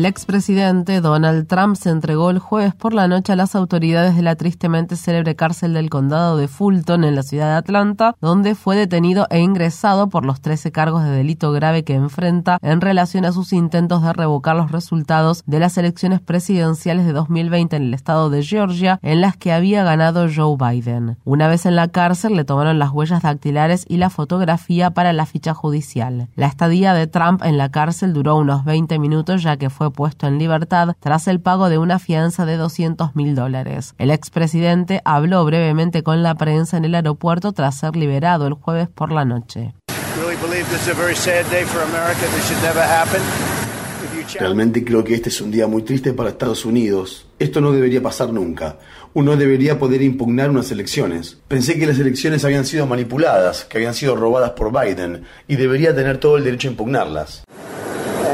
El expresidente Donald Trump se entregó el jueves por la noche a las autoridades de la tristemente célebre cárcel del condado de Fulton en la ciudad de Atlanta, donde fue detenido e ingresado por los 13 cargos de delito grave que enfrenta en relación a sus intentos de revocar los resultados de las elecciones presidenciales de 2020 en el estado de Georgia, en las que había ganado Joe Biden. Una vez en la cárcel le tomaron las huellas dactilares y la fotografía para la ficha judicial. La estadía de Trump en la cárcel duró unos 20 minutos ya que fue puesto en libertad tras el pago de una fianza de 200 mil dólares. El expresidente habló brevemente con la prensa en el aeropuerto tras ser liberado el jueves por la noche. Realmente creo que este es un día muy triste para Estados Unidos. Esto no debería pasar nunca. Uno debería poder impugnar unas elecciones. Pensé que las elecciones habían sido manipuladas, que habían sido robadas por Biden, y debería tener todo el derecho a impugnarlas.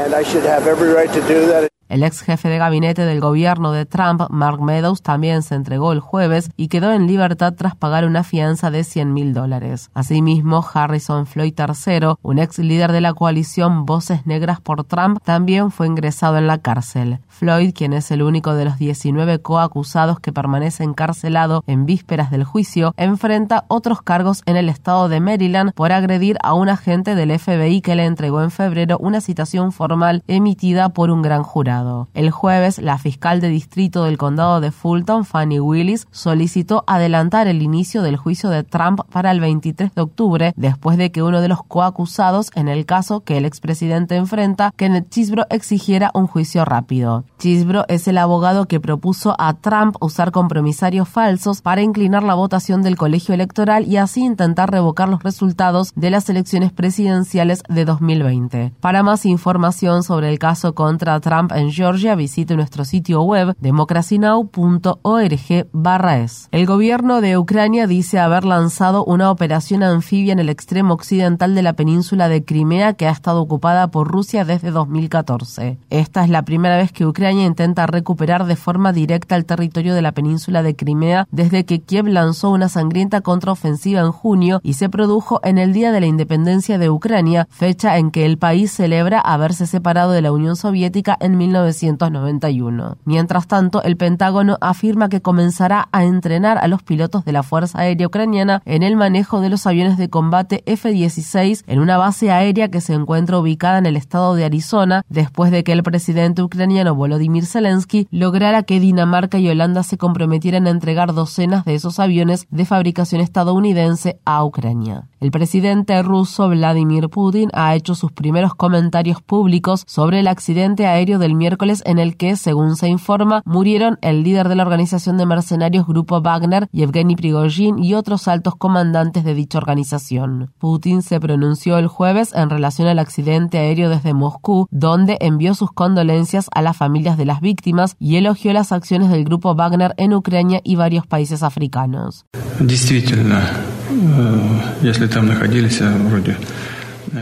and I should have every right to do that. El ex jefe de gabinete del gobierno de Trump, Mark Meadows, también se entregó el jueves y quedó en libertad tras pagar una fianza de 100 mil dólares. Asimismo, Harrison Floyd III, un ex líder de la coalición Voces Negras por Trump, también fue ingresado en la cárcel. Floyd, quien es el único de los 19 coacusados que permanece encarcelado en vísperas del juicio, enfrenta otros cargos en el estado de Maryland por agredir a un agente del FBI que le entregó en febrero una citación formal emitida por un gran jurado. El jueves, la fiscal de distrito del condado de Fulton, Fanny Willis, solicitó adelantar el inicio del juicio de Trump para el 23 de octubre, después de que uno de los coacusados en el caso que el expresidente enfrenta, Kenneth Chisbro, exigiera un juicio rápido. Chisbro es el abogado que propuso a Trump usar compromisarios falsos para inclinar la votación del colegio electoral y así intentar revocar los resultados de las elecciones presidenciales de 2020. Para más información sobre el caso contra Trump en Georgia, visite nuestro sitio web democracynow.org/es. El gobierno de Ucrania dice haber lanzado una operación anfibia en el extremo occidental de la península de Crimea que ha estado ocupada por Rusia desde 2014. Esta es la primera vez que Ucrania intenta recuperar de forma directa el territorio de la península de Crimea desde que Kiev lanzó una sangrienta contraofensiva en junio y se produjo en el Día de la Independencia de Ucrania, fecha en que el país celebra haberse separado de la Unión Soviética en 1991. Mientras tanto, el Pentágono afirma que comenzará a entrenar a los pilotos de la Fuerza Aérea Ucraniana en el manejo de los aviones de combate F-16 en una base aérea que se encuentra ubicada en el estado de Arizona, después de que el presidente ucraniano Volodymyr Zelensky lograra que Dinamarca y Holanda se comprometieran a entregar docenas de esos aviones de fabricación estadounidense a Ucrania. El presidente ruso Vladimir Putin ha hecho sus primeros comentarios públicos sobre el accidente aéreo del miércoles en el que, según se informa, murieron el líder de la organización de mercenarios Grupo Wagner, Yevgeny Prigozhin y otros altos comandantes de dicha organización. Putin se pronunció el jueves en relación al accidente aéreo desde Moscú, donde envió sus condolencias a las familias de las víctimas y elogió las acciones del Grupo Wagner en Ucrania y varios países africanos.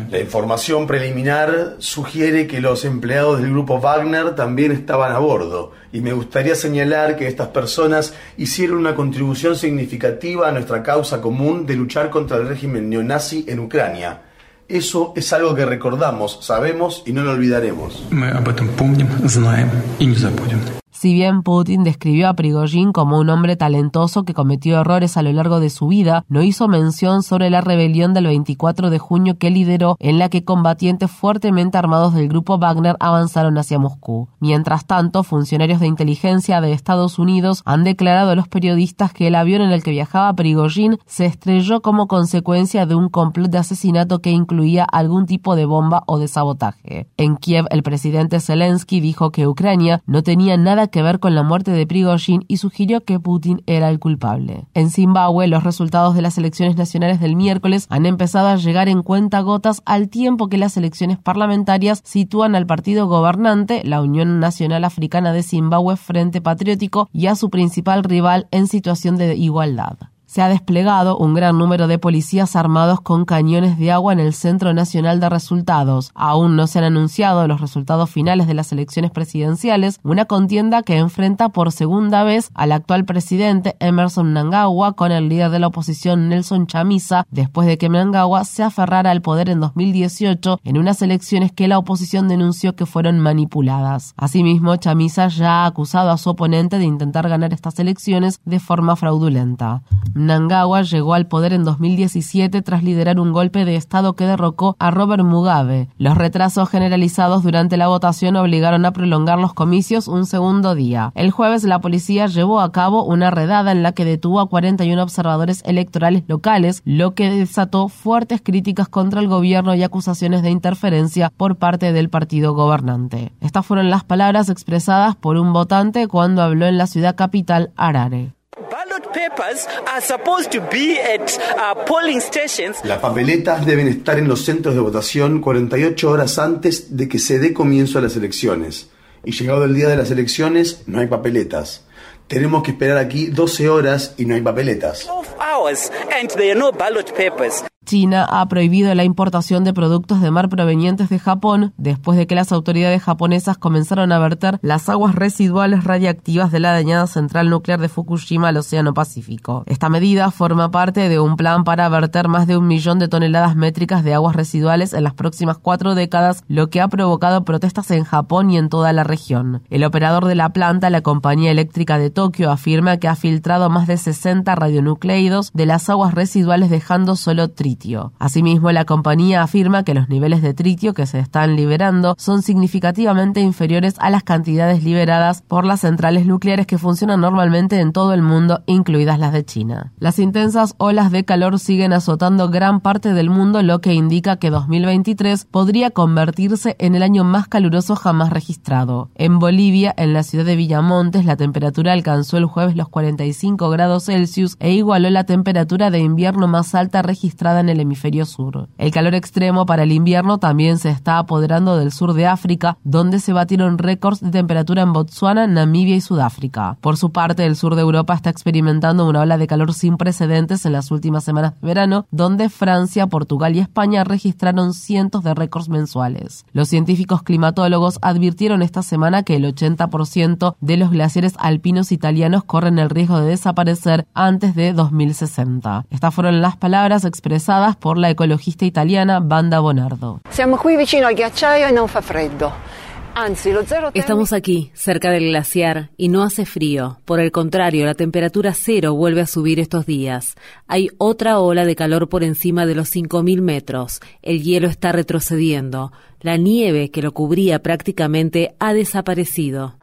La información preliminar sugiere que los empleados del grupo Wagner también estaban a bordo y me gustaría señalar que estas personas hicieron una contribución significativa a nuestra causa común de luchar contra el régimen neonazi en Ucrania. Eso es algo que recordamos, sabemos y no lo olvidaremos. Si bien Putin describió a Prigozhin como un hombre talentoso que cometió errores a lo largo de su vida, no hizo mención sobre la rebelión del 24 de junio que lideró en la que combatientes fuertemente armados del grupo Wagner avanzaron hacia Moscú. Mientras tanto, funcionarios de inteligencia de Estados Unidos han declarado a los periodistas que el avión en el que viajaba Prigozhin se estrelló como consecuencia de un complot de asesinato que incluía algún tipo de bomba o de sabotaje. En Kiev, el presidente Zelensky dijo que Ucrania no tenía nada que ver con la muerte de Prigozhin y sugirió que Putin era el culpable. En Zimbabue, los resultados de las elecciones nacionales del miércoles han empezado a llegar en cuenta gotas al tiempo que las elecciones parlamentarias sitúan al partido gobernante, la Unión Nacional Africana de Zimbabue Frente Patriótico, y a su principal rival en situación de igualdad se ha desplegado un gran número de policías armados con cañones de agua en el Centro Nacional de Resultados. Aún no se han anunciado los resultados finales de las elecciones presidenciales, una contienda que enfrenta por segunda vez al actual presidente Emerson Mnangagwa con el líder de la oposición Nelson Chamisa, después de que Mnangagwa se aferrara al poder en 2018 en unas elecciones que la oposición denunció que fueron manipuladas. Asimismo, Chamisa ya ha acusado a su oponente de intentar ganar estas elecciones de forma fraudulenta. Mnangagwa llegó al poder en 2017 tras liderar un golpe de Estado que derrocó a Robert Mugabe. Los retrasos generalizados durante la votación obligaron a prolongar los comicios un segundo día. El jueves la policía llevó a cabo una redada en la que detuvo a 41 observadores electorales locales, lo que desató fuertes críticas contra el gobierno y acusaciones de interferencia por parte del partido gobernante. Estas fueron las palabras expresadas por un votante cuando habló en la ciudad capital Harare. Las papeletas deben estar en los centros de votación 48 horas antes de que se dé comienzo a las elecciones. Y llegado el día de las elecciones, no hay papeletas. Tenemos que esperar aquí 12 horas y no hay papeletas. China ha prohibido la importación de productos de mar provenientes de Japón después de que las autoridades japonesas comenzaron a verter las aguas residuales radiactivas de la dañada central nuclear de Fukushima al Océano Pacífico. Esta medida forma parte de un plan para verter más de un millón de toneladas métricas de aguas residuales en las próximas cuatro décadas, lo que ha provocado protestas en Japón y en toda la región. El operador de la planta, la compañía eléctrica de Tokio, afirma que ha filtrado más de 60 radionucleidos de las aguas residuales dejando solo Asimismo, la compañía afirma que los niveles de tritio que se están liberando son significativamente inferiores a las cantidades liberadas por las centrales nucleares que funcionan normalmente en todo el mundo, incluidas las de China. Las intensas olas de calor siguen azotando gran parte del mundo, lo que indica que 2023 podría convertirse en el año más caluroso jamás registrado. En Bolivia, en la ciudad de Villamontes, la temperatura alcanzó el jueves los 45 grados Celsius e igualó la temperatura de invierno más alta registrada en el hemisferio sur. El calor extremo para el invierno también se está apoderando del sur de África, donde se batieron récords de temperatura en Botsuana, Namibia y Sudáfrica. Por su parte, el sur de Europa está experimentando una ola de calor sin precedentes en las últimas semanas de verano, donde Francia, Portugal y España registraron cientos de récords mensuales. Los científicos climatólogos advirtieron esta semana que el 80% de los glaciares alpinos italianos corren el riesgo de desaparecer antes de 2060. Estas fueron las palabras expresadas por la ecologista italiana Banda Bonardo. Estamos aquí, cerca del glaciar, y no hace frío. Por el contrario, la temperatura cero vuelve a subir estos días. Hay otra ola de calor por encima de los 5.000 metros. El hielo está retrocediendo. La nieve que lo cubría prácticamente ha desaparecido.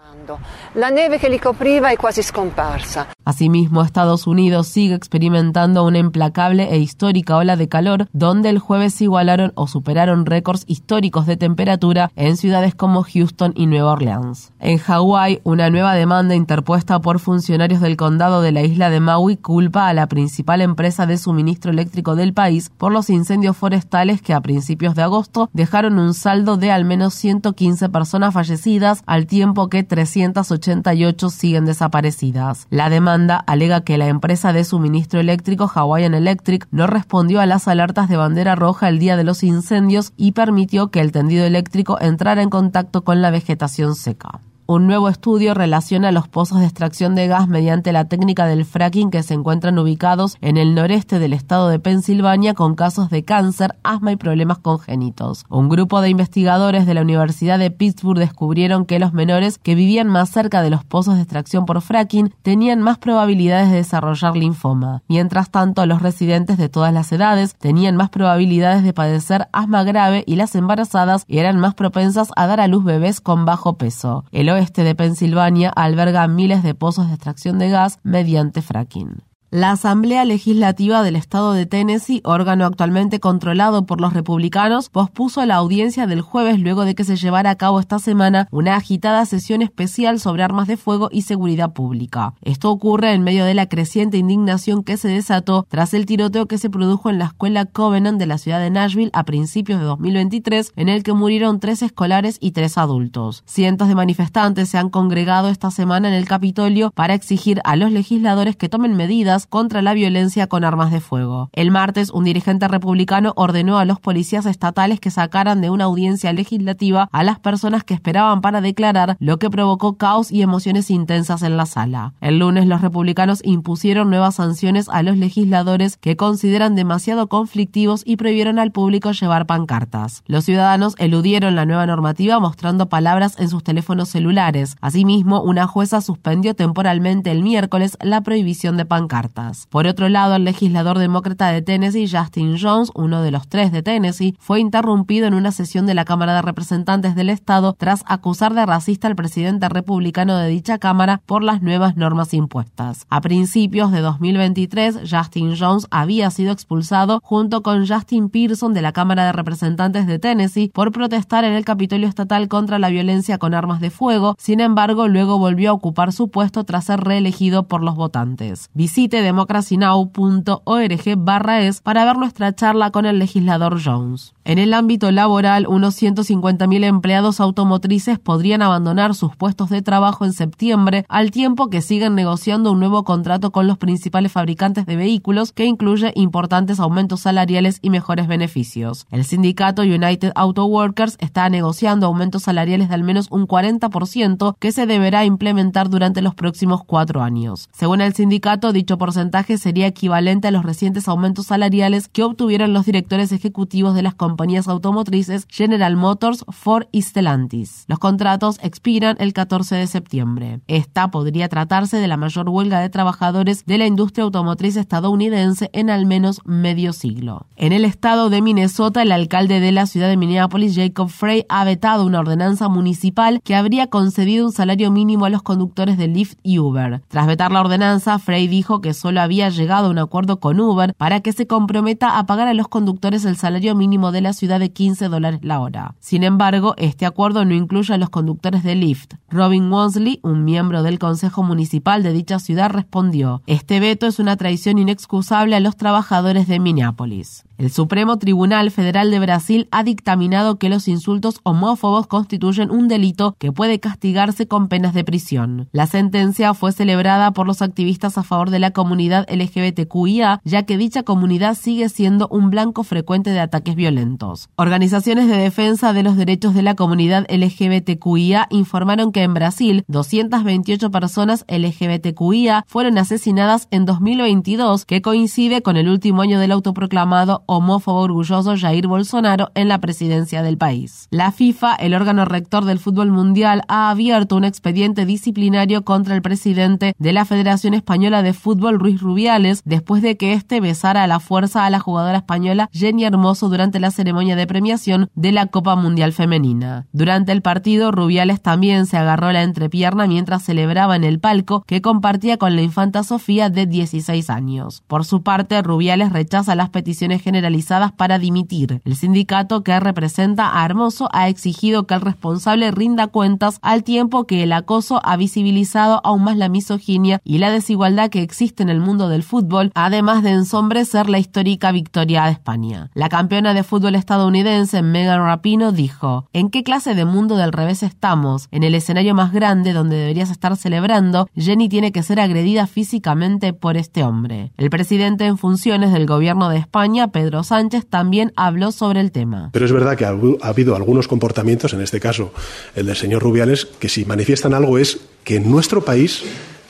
La nieve que le copriva es casi scomparsa. Asimismo, Estados Unidos sigue experimentando una implacable e histórica ola de calor, donde el jueves igualaron o superaron récords históricos de temperatura en ciudades como Houston y Nueva Orleans. En Hawái, una nueva demanda interpuesta por funcionarios del condado de la isla de Maui culpa a la principal empresa de suministro eléctrico del país por los incendios forestales que a principios de agosto dejaron un saldo de al menos 115 personas fallecidas, al tiempo que 388 siguen desaparecidas. La demanda alega que la empresa de suministro eléctrico Hawaiian Electric no respondió a las alertas de bandera roja el día de los incendios y permitió que el tendido eléctrico entrara en contacto con la vegetación seca. Un nuevo estudio relaciona los pozos de extracción de gas mediante la técnica del fracking que se encuentran ubicados en el noreste del estado de Pensilvania con casos de cáncer, asma y problemas congénitos. Un grupo de investigadores de la Universidad de Pittsburgh descubrieron que los menores que vivían más cerca de los pozos de extracción por fracking tenían más probabilidades de desarrollar linfoma. Mientras tanto, los residentes de todas las edades tenían más probabilidades de padecer asma grave y las embarazadas eran más propensas a dar a luz bebés con bajo peso. El oeste de Pensilvania alberga miles de pozos de extracción de gas mediante fracking. La Asamblea Legislativa del Estado de Tennessee, órgano actualmente controlado por los republicanos, pospuso la audiencia del jueves luego de que se llevara a cabo esta semana una agitada sesión especial sobre armas de fuego y seguridad pública. Esto ocurre en medio de la creciente indignación que se desató tras el tiroteo que se produjo en la escuela Covenant de la ciudad de Nashville a principios de 2023, en el que murieron tres escolares y tres adultos. Cientos de manifestantes se han congregado esta semana en el Capitolio para exigir a los legisladores que tomen medidas contra la violencia con armas de fuego. El martes, un dirigente republicano ordenó a los policías estatales que sacaran de una audiencia legislativa a las personas que esperaban para declarar, lo que provocó caos y emociones intensas en la sala. El lunes, los republicanos impusieron nuevas sanciones a los legisladores que consideran demasiado conflictivos y prohibieron al público llevar pancartas. Los ciudadanos eludieron la nueva normativa mostrando palabras en sus teléfonos celulares. Asimismo, una jueza suspendió temporalmente el miércoles la prohibición de pancartas. Por otro lado, el legislador demócrata de Tennessee, Justin Jones, uno de los tres de Tennessee, fue interrumpido en una sesión de la Cámara de Representantes del Estado tras acusar de racista al presidente republicano de dicha Cámara por las nuevas normas impuestas. A principios de 2023, Justin Jones había sido expulsado junto con Justin Pearson de la Cámara de Representantes de Tennessee por protestar en el Capitolio Estatal contra la violencia con armas de fuego. Sin embargo, luego volvió a ocupar su puesto tras ser reelegido por los votantes. Visite democracynow.org barra es para ver nuestra charla con el legislador Jones. En el ámbito laboral, unos 150.000 empleados automotrices podrían abandonar sus puestos de trabajo en septiembre, al tiempo que siguen negociando un nuevo contrato con los principales fabricantes de vehículos que incluye importantes aumentos salariales y mejores beneficios. El sindicato United Auto Workers está negociando aumentos salariales de al menos un 40% que se deberá implementar durante los próximos cuatro años. Según el sindicato, dicho porcentaje sería equivalente a los recientes aumentos salariales que obtuvieron los directores ejecutivos de las compañías automotrices General Motors, Ford y Stellantis. Los contratos expiran el 14 de septiembre. Esta podría tratarse de la mayor huelga de trabajadores de la industria automotriz estadounidense en al menos medio siglo. En el estado de Minnesota, el alcalde de la ciudad de Minneapolis, Jacob Frey, ha vetado una ordenanza municipal que habría concedido un salario mínimo a los conductores de Lyft y Uber. Tras vetar la ordenanza, Frey dijo que solo había llegado a un acuerdo con Uber para que se comprometa a pagar a los conductores el salario mínimo de la ciudad de 15 dólares la hora. Sin embargo, este acuerdo no incluye a los conductores de Lyft. Robin Wansley, un miembro del Consejo Municipal de dicha ciudad, respondió, este veto es una traición inexcusable a los trabajadores de Minneapolis. El Supremo Tribunal Federal de Brasil ha dictaminado que los insultos homófobos constituyen un delito que puede castigarse con penas de prisión. La sentencia fue celebrada por los activistas a favor de la comunidad LGBTQIA, ya que dicha comunidad sigue siendo un blanco frecuente de ataques violentos. Organizaciones de defensa de los derechos de la comunidad LGBTQIA informaron que en Brasil 228 personas LGBTQIA fueron asesinadas en 2022, que coincide con el último año del autoproclamado homófobo orgulloso Jair Bolsonaro en la presidencia del país. La FIFA, el órgano rector del fútbol mundial, ha abierto un expediente disciplinario contra el presidente de la Federación Española de Fútbol, Ruiz Rubiales, después de que éste besara a la fuerza a la jugadora española Jenny Hermoso durante la ceremonia de premiación de la Copa Mundial Femenina. Durante el partido, Rubiales también se agarró la entrepierna mientras celebraba en el palco que compartía con la infanta Sofía de 16 años. Por su parte, Rubiales rechaza las peticiones generales generalizadas para dimitir. El sindicato que representa a Hermoso ha exigido que el responsable rinda cuentas al tiempo que el acoso ha visibilizado aún más la misoginia y la desigualdad que existe en el mundo del fútbol, además de ensombrecer la histórica victoria de España. La campeona de fútbol estadounidense Megan Rapino dijo, ¿en qué clase de mundo del revés estamos? En el escenario más grande donde deberías estar celebrando, Jenny tiene que ser agredida físicamente por este hombre. El presidente en funciones del gobierno de España, Pedro Sánchez también habló sobre el tema. Pero es verdad que ha habido algunos comportamientos, en este caso el del señor Rubiales, que si manifiestan algo es que en nuestro país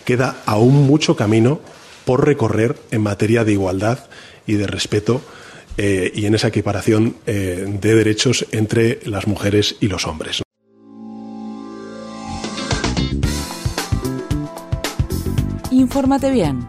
queda aún mucho camino por recorrer en materia de igualdad y de respeto eh, y en esa equiparación eh, de derechos entre las mujeres y los hombres. Infórmate bien